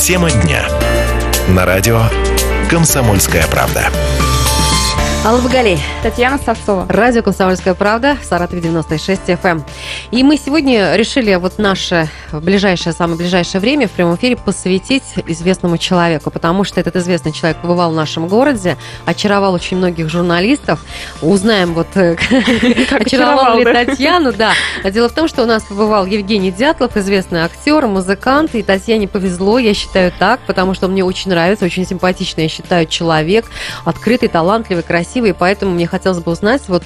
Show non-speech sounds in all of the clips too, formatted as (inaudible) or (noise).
Тема дня. На радио «Комсомольская правда». Алла Багалей. Татьяна Савцова. Радио «Комсомольская правда», Саратов 96 FM. И мы сегодня решили вот наше ближайшее, самое ближайшее время в прямом эфире посвятить известному человеку, потому что этот известный человек побывал в нашем городе, очаровал очень многих журналистов. Узнаем вот, (laughs) э, очаровал ли Татьяну, да. Дело в том, что у нас побывал Евгений Дятлов, известный актер, музыкант, и Татьяне повезло, я считаю так, потому что мне очень нравится, очень симпатичный, я считаю, человек, открытый, талантливый, красивый поэтому мне хотелось бы узнать, вот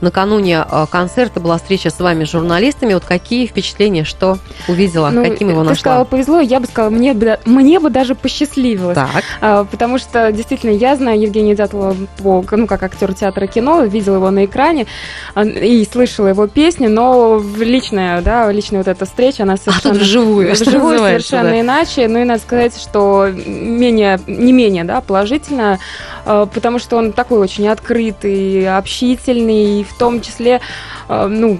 накануне а, концерта была встреча с вами, с журналистами, вот какие впечатления, что увидела, ну, каким его ты нашла? сказала, повезло, я бы сказала, мне бы, мне бы даже посчастливилось. Так. А, потому что, действительно, я знаю Евгения Дятлова по, ну, как актер театра кино, видела его на экране а, и слышала его песни, но личная, да, личная вот эта встреча, она совершенно... А тут вживую, вживую совершенно да. иначе, ну и надо сказать, что менее, не менее, да, положительно, потому что он такой очень открытый, общительный, и в том числе, э, ну,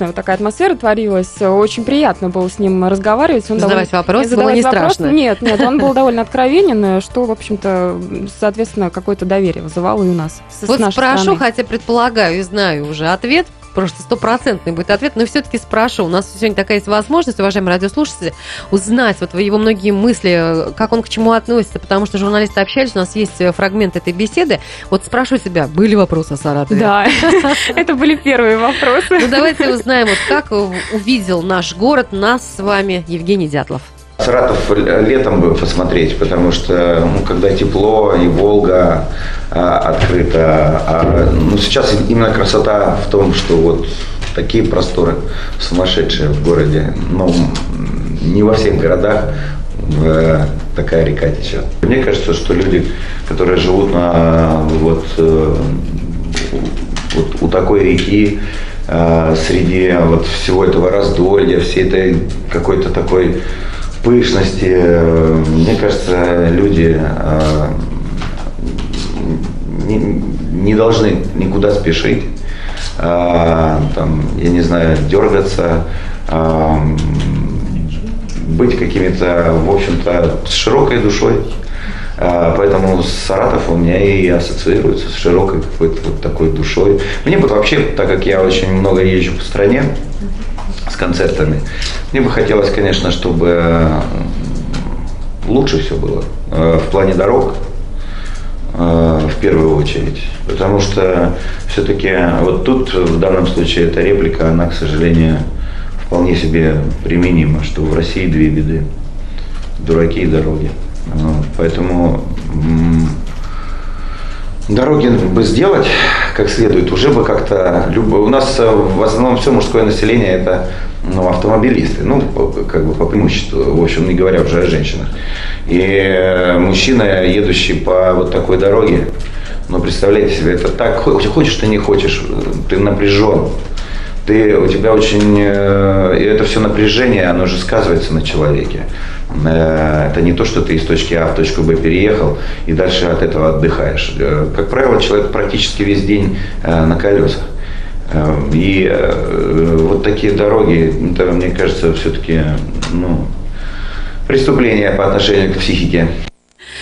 благодушная вот такая атмосфера творилась. Очень приятно было с ним разговаривать. Он задавать довольно... вопросы было не вопрос... страшно? Нет, нет, он был (laughs) довольно откровенен, что, в общем-то, соответственно, какое-то доверие вызывало и у нас. Вот спрошу, хотя предполагаю и знаю уже ответ, просто стопроцентный будет ответ, но все-таки спрошу. У нас сегодня такая есть возможность, уважаемые радиослушатели, узнать вот его многие мысли, как он к чему относится, потому что журналисты общались, у нас есть фрагмент этой беседы. Вот спрошу себя, были вопросы о Саратове? Да, (laughs) это были первые вопросы. Ну давайте узнаем, вот как увидел наш город, нас с вами Евгений Дятлов. Саратов летом бы посмотреть, потому что ну, когда тепло и Волга а, открыта, а, ну, сейчас именно красота в том, что вот такие просторы сумасшедшие в городе, но не во всех городах в, такая река течет. Мне кажется, что люди, которые живут на вот, э, вот у такой реки, э, среди вот всего этого раздолья, всей этой какой-то такой пышности. Мне кажется, люди э, не, должны никуда спешить, э, там, я не знаю, дергаться, э, быть какими-то, в общем-то, с широкой душой. Поэтому Саратов у меня и ассоциируется с широкой какой-то вот такой душой. Мне бы вообще, так как я очень много езжу по стране, с концертами. Мне бы хотелось, конечно, чтобы э, лучше все было э, в плане дорог, э, в первую очередь. Потому что все-таки вот тут в данном случае эта реплика, она, к сожалению, вполне себе применима, что в России две беды. Дураки и дороги. Поэтому дороги бы сделать как следует, уже бы как-то... У нас э, в основном все мужское население это ну, автомобилисты, ну, как бы по преимуществу, в общем, не говоря уже о женщинах. И э, мужчина, едущий по вот такой дороге, ну, представляете себе, это так, хочешь ты не хочешь, ты напряжен, ты, у тебя очень, э, и это все напряжение, оно же сказывается на человеке. Э, это не то, что ты из точки А в точку Б переехал и дальше от этого отдыхаешь. Э, как правило, человек практически весь день на колесах. И вот такие дороги, это, мне кажется, все-таки ну, преступление по отношению к психике.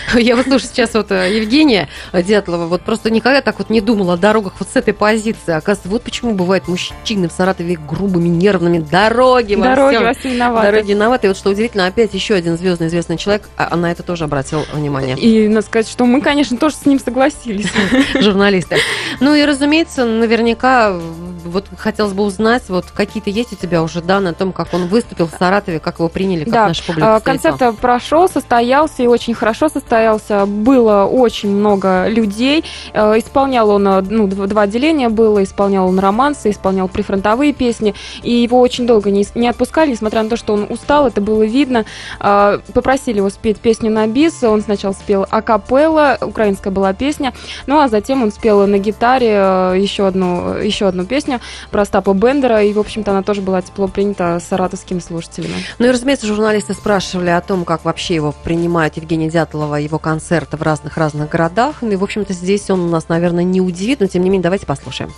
(laughs) Я вот слушаю сейчас вот э, Евгения Дятлова, вот просто никогда так вот не думала о дорогах вот с этой позиции. Оказывается, вот почему бывают мужчины в Саратове грубыми, нервными. Дороги во Дороги всем. вас виноваты. Дороги виноваты. И вот что удивительно, опять еще один звездный известный человек, а на это тоже обратил внимание. И надо сказать, что мы, конечно, тоже с ним согласились. (laughs) Журналисты. Ну и, разумеется, наверняка вот хотелось бы узнать, вот какие-то есть у тебя уже данные о том, как он выступил в Саратове, как его приняли, как да. наша публика а, Концерт прошел, состоялся и очень хорошо состоялся. Было очень много людей. Э, исполнял он, э, ну, два отделения было, исполнял он романсы, исполнял прифронтовые песни. И его очень долго не, не отпускали, несмотря на то, что он устал, это было видно. А, попросили его спеть песню на бис. Он сначала спел акапелла, украинская была песня. Ну, а затем он спел на гитаре э, еще одну, еще одну песню про Стапа Бендера, и, в общем-то, она тоже была тепло принята саратовскими слушателями. Ну и, разумеется, журналисты спрашивали о том, как вообще его принимает Евгений Дятлова, его концерты в разных-разных городах. Ну и, в общем-то, здесь он нас, наверное, не удивит, но, тем не менее, давайте послушаем.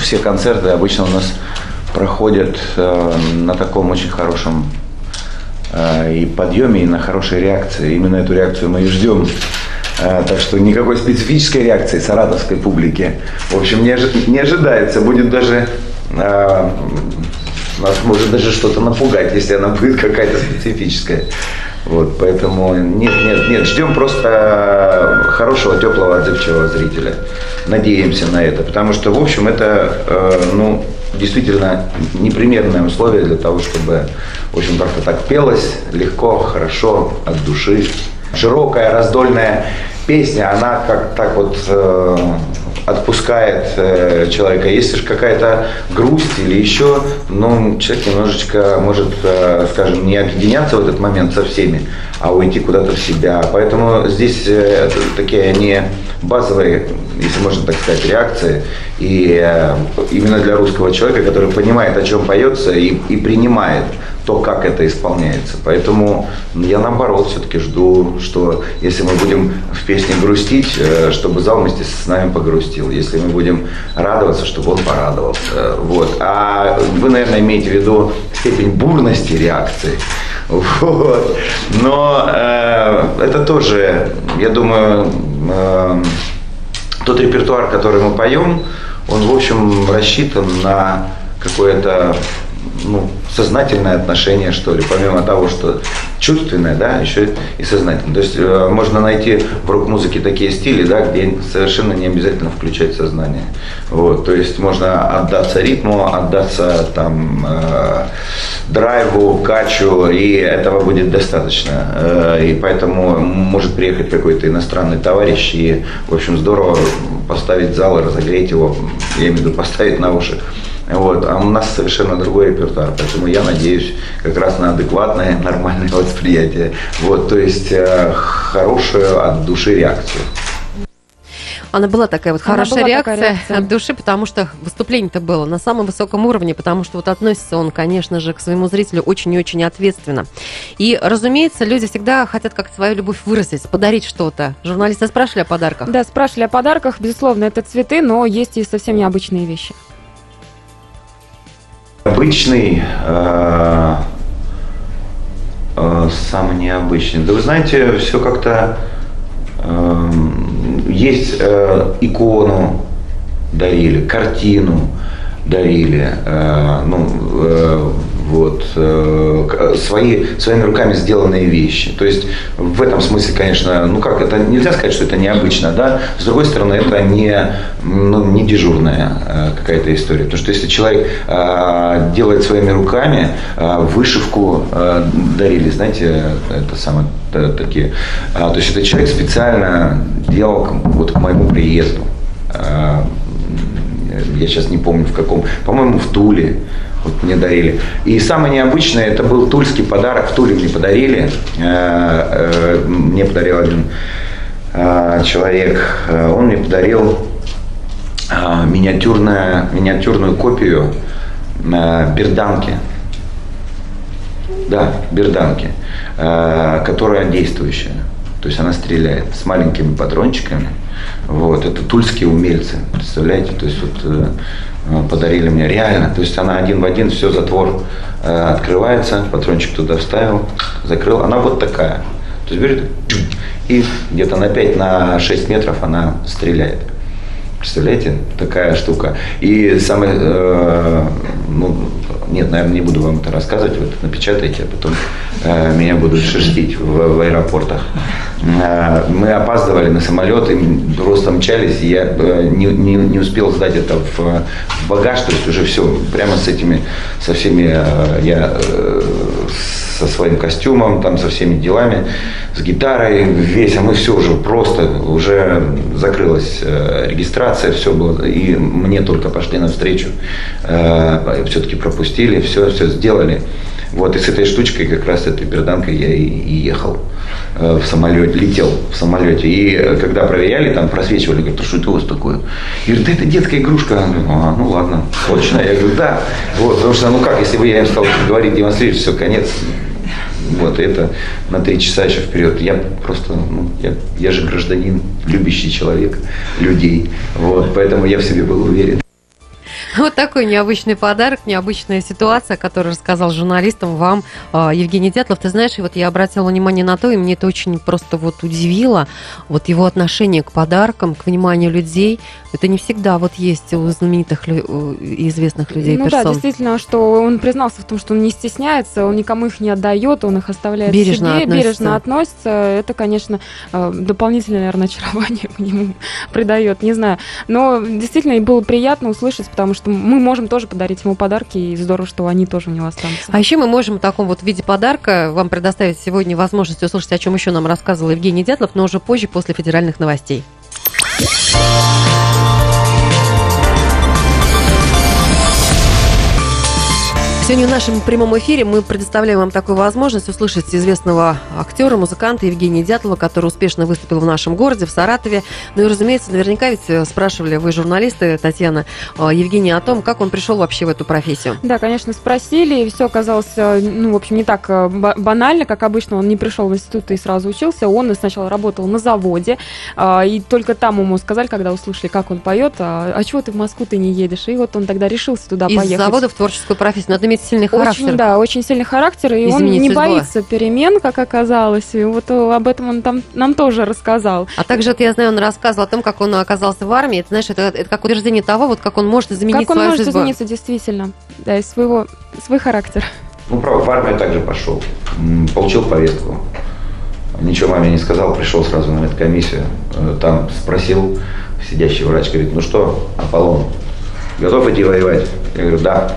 Все концерты обычно у нас проходят э, на таком очень хорошем э, и подъеме, и на хорошей реакции. Именно эту реакцию мы и ждем. Э, так что никакой специфической реакции саратовской публики, в общем, не, не ожидается. Будет даже э, нас может даже что-то напугать, если она будет какая-то специфическая. Вот, поэтому нет, нет, нет, ждем просто хорошего, теплого, отзывчивого зрителя. Надеемся на это, потому что, в общем, это, э, ну, действительно непримерное условие для того, чтобы, в общем, как-то так пелось легко, хорошо, от души. Широкая, раздольная песня, она как так вот э, отпускает э, человека. Если же какая-то грусть или еще, ну, человек немножечко может, э, скажем, не объединяться в этот момент со всеми, а уйти куда-то в себя. Поэтому здесь э, такие не базовые, если можно так сказать, реакции. И э, именно для русского человека, который понимает, о чем поется и, и принимает то, как это исполняется. Поэтому я наоборот все-таки жду, что если мы будем в песне грустить, э, чтобы зал вместе с нами погрустил. Если мы будем радоваться, чтобы он порадовался. Вот. А вы, наверное, имеете в виду степень бурности реакции. (laughs) Вот. Но э, это тоже, я думаю, э, тот репертуар, который мы поем, он, в общем, рассчитан на какое-то ну, сознательное отношение, что ли, помимо того, что чувственное, да, еще и сознательное. То есть э, можно найти в рок-музыке такие стили, да, где совершенно не обязательно включать сознание. Вот, то есть можно отдаться ритму, отдаться там э, драйву, качу, и этого будет достаточно. Э, и поэтому может приехать какой-то иностранный товарищ и, в общем, здорово поставить зал и разогреть его, я имею в виду поставить на уши. Вот. А у нас совершенно другой репертуар, поэтому я надеюсь как раз на адекватное, нормальное восприятие. Вот, то есть э, хорошую от души реакцию. Она была такая вот Она хорошая была реакция, такая реакция. от души, потому что выступление-то было на самом высоком уровне, потому что вот относится он, конечно же, к своему зрителю очень и очень ответственно. И, разумеется, люди всегда хотят как свою любовь выразить, подарить что-то. Журналисты спрашивали о подарках. Да, спрашивали о подарках. Безусловно, это цветы, но есть и совсем необычные вещи. Обычный, э, э, самый необычный. Да вы знаете, все как-то э, есть э, икону дарили, картину дарили, э, ну, э, вот, э, к- свои, своими руками сделанные вещи. То есть в этом смысле, конечно, ну как, это нельзя сказать, что это необычно, да, с другой стороны, это не, ну, не дежурная э, какая-то история. Потому что если человек э, делает своими руками, э, вышивку э, дарили, знаете, это самое, э, такие, то есть это человек специально делал вот к моему приезду. Э, я сейчас не помню в каком, по-моему, в Туле. Вот мне дарили. И самое необычное, это был тульский подарок. В Туле мне подарили. Э, э, Мне подарил один э, человек. Он мне подарил миниатюрная, миниатюрную копию берданки. Да, берданки, которая действующая. То есть она стреляет с маленькими патрончиками. Вот, это тульские умельцы, представляете? То есть вот э, подарили мне реально. То есть она один в один, все, затвор э, открывается, патрончик туда вставил, закрыл. Она вот такая. То есть берет и где-то на 5 на 6 метров она стреляет. Представляете, такая штука. И самое, э, ну, нет, наверное, не буду вам это рассказывать, вы это напечатаете, а потом э, меня будут шерстить в, в аэропортах. Э, мы опаздывали на самолет, и просто мчались, и я э, не, не, не успел сдать это в, в багаж, то есть уже все, прямо с этими, со всеми, э, я со своим костюмом, там, со всеми делами, с гитарой, весь, а мы все уже просто, уже закрылась регистрация, все было, и мне только пошли навстречу, все-таки пропустили, все, все сделали. Вот, и с этой штучкой, как раз этой берданкой я и, и ехал э, в самолете, летел в самолете. И э, когда проверяли, там просвечивали, говорят, что это у вас такое? И говорят, да это детская игрушка. Я говорю, а, ну ладно, точно. Я говорю, да. Вот, потому что, ну как, если бы я им стал говорить, демонстрировать, все, конец. Вот, это на три часа еще вперед. Я просто, ну, я, я же гражданин, любящий человек, людей. Вот, поэтому я в себе был уверен. (laughs) Вот такой необычный подарок, необычная ситуация, которую рассказал журналистам вам а, Евгений Дятлов. Ты знаешь, вот я обратила внимание на то, и мне это очень просто вот удивило, вот его отношение к подаркам, к вниманию людей. Это не всегда вот есть у знаменитых и известных людей ну, персон. да, действительно, что он признался в том, что он не стесняется, он никому их не отдает, он их оставляет бережно себе, относится. бережно относится. Это, конечно, э, дополнительное, наверное, очарование (laughs) к нему придает, не знаю. Но действительно, и было приятно услышать, потому что мы можем тоже подарить ему подарки, и здорово, что они тоже у него останутся. А еще мы можем в таком вот виде подарка вам предоставить сегодня возможность услышать, о чем еще нам рассказывал Евгений Дятлов, но уже позже, после федеральных новостей. Сегодня в нашем прямом эфире мы предоставляем вам такую возможность услышать известного актера, музыканта Евгения Дятлова, который успешно выступил в нашем городе, в Саратове. Ну и, разумеется, наверняка ведь э, спрашивали вы, журналисты, Татьяна, э, Евгения, о том, как он пришел вообще в эту профессию. Да, конечно, спросили, и все оказалось, э, ну, в общем, не так банально, как обычно. Он не пришел в институт и сразу учился. Он сначала работал на заводе, и только там ему сказали, когда услышали, как он поет, а, а чего ты в Москву ты не едешь? И вот он тогда решился туда Из поехать. Из завода в творческую профессию. Надо иметь сильный характер. Очень, да, очень сильный характер, и Извините, он не боится перемен, как оказалось. И вот об этом он там нам тоже рассказал. А также, это, я знаю, он рассказывал о том, как он оказался в армии. Это, знаешь, это, это как утверждение того, вот как он может изменить как свою жизнь. Как он может измениться, действительно, да, из своего, свой характер. Ну, правда, в армию также пошел. Получил повестку. Ничего маме не сказал, пришел сразу на медкомиссию. Э, там спросил сидящий врач, говорит, ну что, Аполлон, готов идти воевать? Я говорю, да.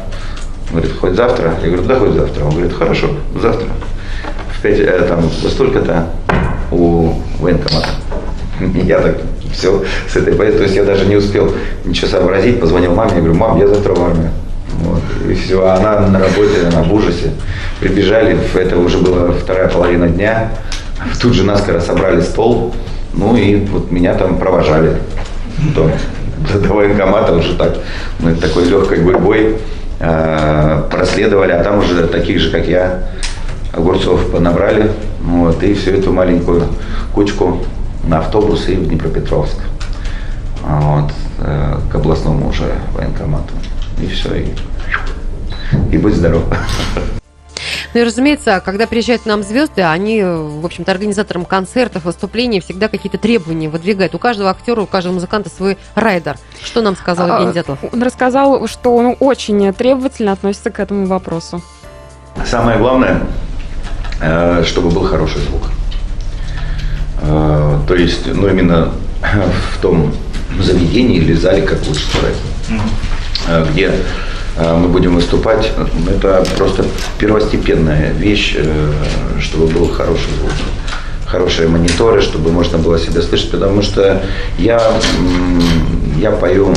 Он говорит, хоть завтра? Я говорю, да, хоть завтра. Он говорит, хорошо, завтра. В пять, э, там, во столько-то у военкомата. Я так все с этой поездки, то есть я даже не успел ничего сообразить, позвонил маме, я говорю, мам, я завтра в армию. Вот, и все, а она на работе, она в ужасе. Прибежали, это уже была вторая половина дня, тут же наскоро собрали стол, ну и вот меня там провожали. До, (laughs) до военкомата уже так, ну, такой легкой гурьбой. Э, проследовали, а там уже таких же, как я, огурцов понабрали. Вот, и всю эту маленькую кучку на автобус и в Днепропетровск. Вот, э, к областному уже военкомату. И все, и, и будь здоров. Ну и, разумеется, когда приезжают к нам звезды, они, в общем-то, организаторам концертов, выступлений всегда какие-то требования выдвигают. У каждого актера, у каждого музыканта свой райдер. Что нам сказал Евгений а, Дятлов? Он рассказал, что он очень требовательно относится к этому вопросу. Самое главное, э, чтобы был хороший звук. Э, то есть, ну, именно в том заведении или зале, как лучше сказать, э, где мы будем выступать. Это просто первостепенная вещь, э, чтобы был хороший звук хорошие мониторы, чтобы можно было себя слышать, потому что я, я пою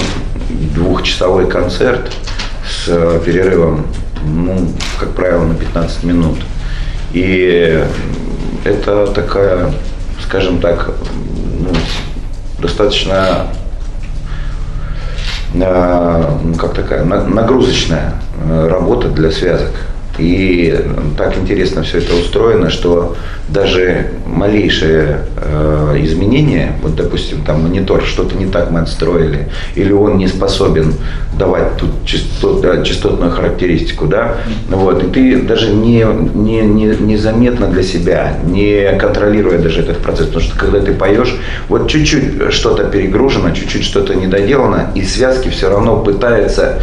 двухчасовой концерт с перерывом, ну, как правило, на 15 минут. И это такая, скажем так, ну, достаточно как такая нагрузочная э, работа для связок. И так интересно все это устроено, что даже малейшее э, изменение, вот допустим, там монитор, что-то не так мы отстроили, или он не способен давать тут частот, частотную характеристику, да, вот, и ты даже не, не, не, незаметно для себя, не контролируя даже этот процесс, потому что когда ты поешь, вот чуть-чуть что-то перегружено, чуть-чуть что-то недоделано, и связки все равно пытаются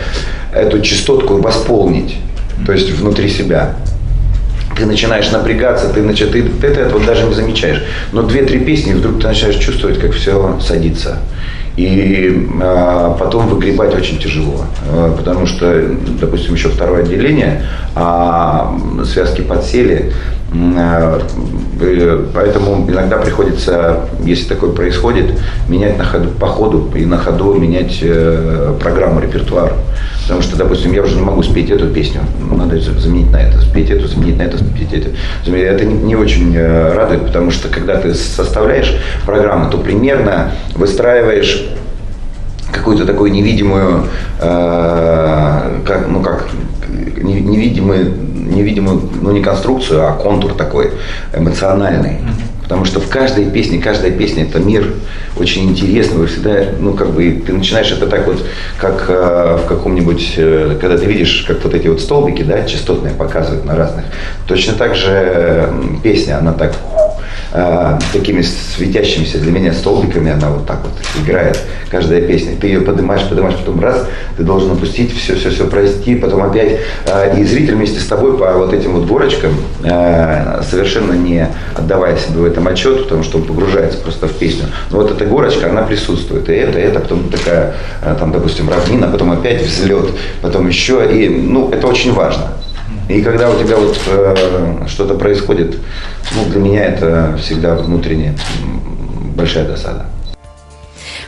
эту частотку восполнить то есть внутри себя. Ты начинаешь напрягаться, ты, значит, ты, ты это вот даже не замечаешь. Но две-три песни, вдруг ты начинаешь чувствовать, как все садится. И а, потом выгребать очень тяжело, а, потому что, допустим, еще второе отделение, а связки подсели, поэтому иногда приходится, если такое происходит, менять на ходу, по ходу и на ходу менять э, программу, репертуар. Потому что, допустим, я уже не могу спеть эту песню, надо заменить на это, спеть эту, заменить на это, спеть это. Это не, очень э, радует, потому что когда ты составляешь программу, то примерно выстраиваешь какую-то такую невидимую, э, ну как, невидимую, невидимую, ну не конструкцию, а контур такой эмоциональный. Потому что в каждой песне, каждая песня это мир очень интересный. Вы всегда, ну, как бы, ты начинаешь это так вот, как э, в каком-нибудь, э, когда ты видишь, как вот эти вот столбики, да, частотные показывают на разных. Точно так же э, песня, она так э, такими светящимися для меня столбиками, она вот так вот играет, каждая песня. Ты ее поднимаешь, поднимаешь, потом раз, ты должен опустить, все, все, все пройти, потом опять. Э, и зритель вместе с тобой по вот этим вот горочкам, э, совершенно не отдавая себе в этом отчет, потому что он погружается просто в песню. Но вот эта горочка, она присутствует. И это, и это, потом такая, там, допустим, равнина, потом опять взлет, потом еще. И, ну, это очень важно. И когда у тебя вот э, что-то происходит, ну, для меня это всегда внутренне большая досада.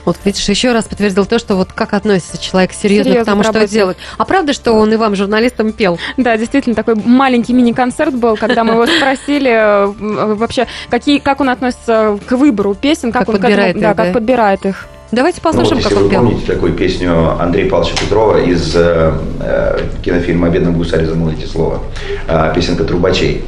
Вот видишь, еще раз подтвердил то, что вот как относится человек серьезно, Серьезно к тому, к что делает. А правда, что он и вам, журналистам, пел? Да, действительно, такой маленький мини-концерт был, когда мы его спросили э, вообще, какие, как он относится к выбору песен, как, Как он к подбирает этому- да, их, да? как подбирает их. Давайте Ну, вот послушаем, если как он пел. помните такую песню Андрея Павловича Петрова из э, э, кинофильма «О бедном гусаре замолвите слово», э, песенка «Трубачей».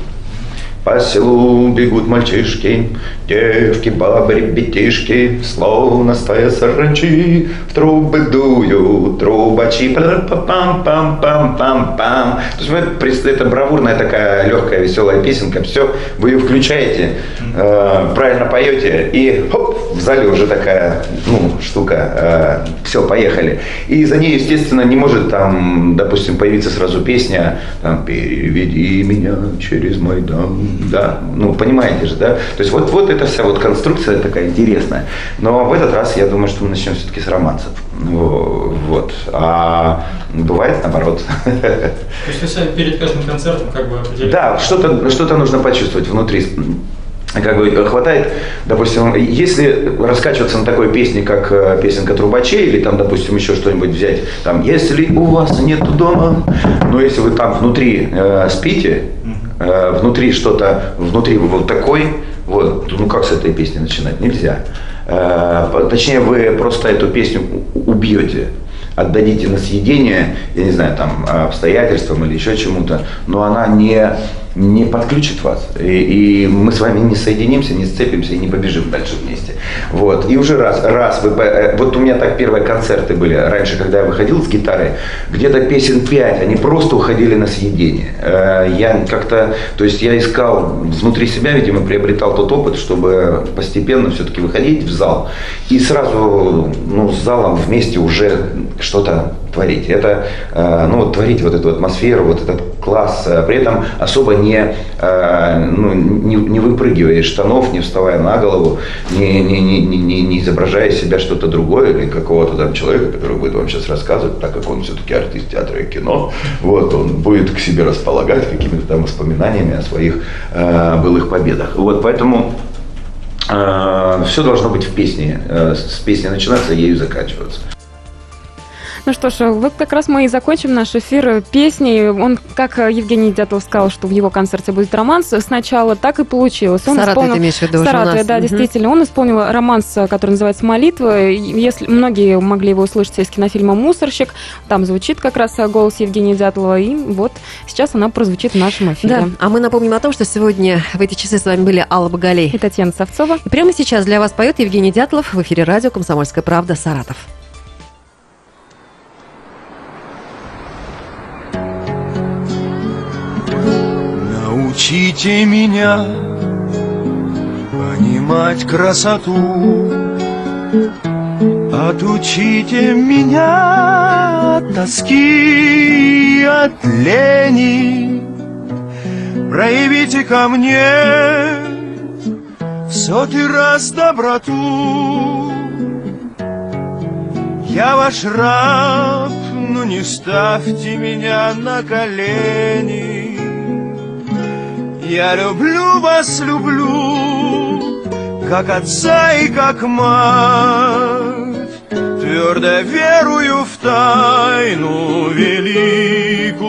По селу бегут мальчишки, девки, бабы, ребятишки, словно стая саранчи, в трубы дуют трубачи, пам-пам-пам-пам-пам. То есть пред- это бравурная такая легкая, веселая песенка, все, вы ее включаете, э, правильно поете, и хоп, в зале уже такая, ну, штука, все, поехали. И за ней, естественно, не может там, допустим, появиться сразу песня, там, переведи меня через Майдан, да, ну, понимаете же, да, то есть вот, вот эта вся вот конструкция такая интересная. Но в этот раз я думаю, что мы начнем все-таки с романсов. Во- Вот. А бывает наоборот. То есть вы сами перед каждым концертом как бы определяете? Да, что-то что нужно почувствовать внутри. Как бы хватает, допустим, если раскачиваться на такой песне, как э, песенка трубачей, или там, допустим, еще что-нибудь взять, там, если у вас нет дома, но если вы там внутри э, спите, э, внутри что-то, внутри вы вот такой, вот, ну как с этой песни начинать? Нельзя. Э, точнее, вы просто эту песню убьете отдадите на съедение, я не знаю, там, обстоятельствам или еще чему-то, но она не, не подключит вас. И, и мы с вами не соединимся, не сцепимся и не побежим дальше вместе. Вот. И уже раз, раз вы... э, Вот у меня так первые концерты были раньше, когда я выходил с гитарой, где-то песен пять, они просто уходили на съедение. Э, Я как-то, то есть я искал внутри себя, видимо, приобретал тот опыт, чтобы постепенно все-таки выходить в зал и сразу ну, с залом вместе уже что-то творить. Это, э, ну, вот творить вот эту атмосферу, вот этот класс, э, при этом особо не, э, ну, не, не выпрыгивая из штанов, не вставая на голову, не, не, не, не, не- изображая из себя что-то другое или какого-то там человека, который будет вам сейчас рассказывать, так как он все-таки артист театра и кино, вот, он будет к себе располагать какими-то там воспоминаниями о своих э, былых победах. Вот, поэтому все должно быть в песне. Э, С песни начинаться, ею заканчиваться. Ну что ж, вот как раз мы и закончим наш эфир песней. Он, как Евгений Дятлов сказал, что в его концерте будет романс, сначала так и получилось. Он Саратов исполнил- ты имеешь в виду Саратове, да, Мгм. действительно. Он исполнил романс, который называется «Молитва». Если многие могли его услышать из кинофильма «Мусорщик», там звучит как раз голос Евгения Дятлова, и вот сейчас она прозвучит в нашем эфире. Да, а мы напомним о том, что сегодня в эти часы с вами были Алла Багалей. И Татьяна Савцова. И прямо сейчас для вас поет Евгений Дятлов в эфире радио «Комсомольская правда» Саратов. Научите меня понимать красоту, Отучите меня от тоски от лени, Проявите ко мне в сотый раз доброту. Я ваш раб, но не ставьте меня на колени. Я люблю вас, люблю, как отца и как мать. Твердо верую в тайну великую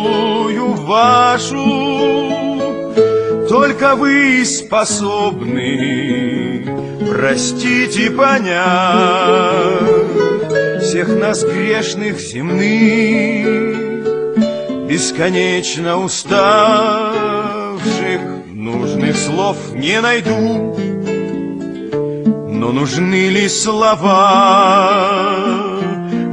вашу. Только вы способны простить и понять всех нас грешных земных бесконечно уставших, Нужных слов не найду, но нужны ли слова?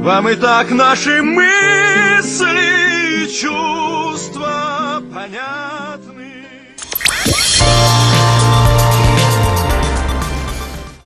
Вам и так наши мысли, чувства понятны.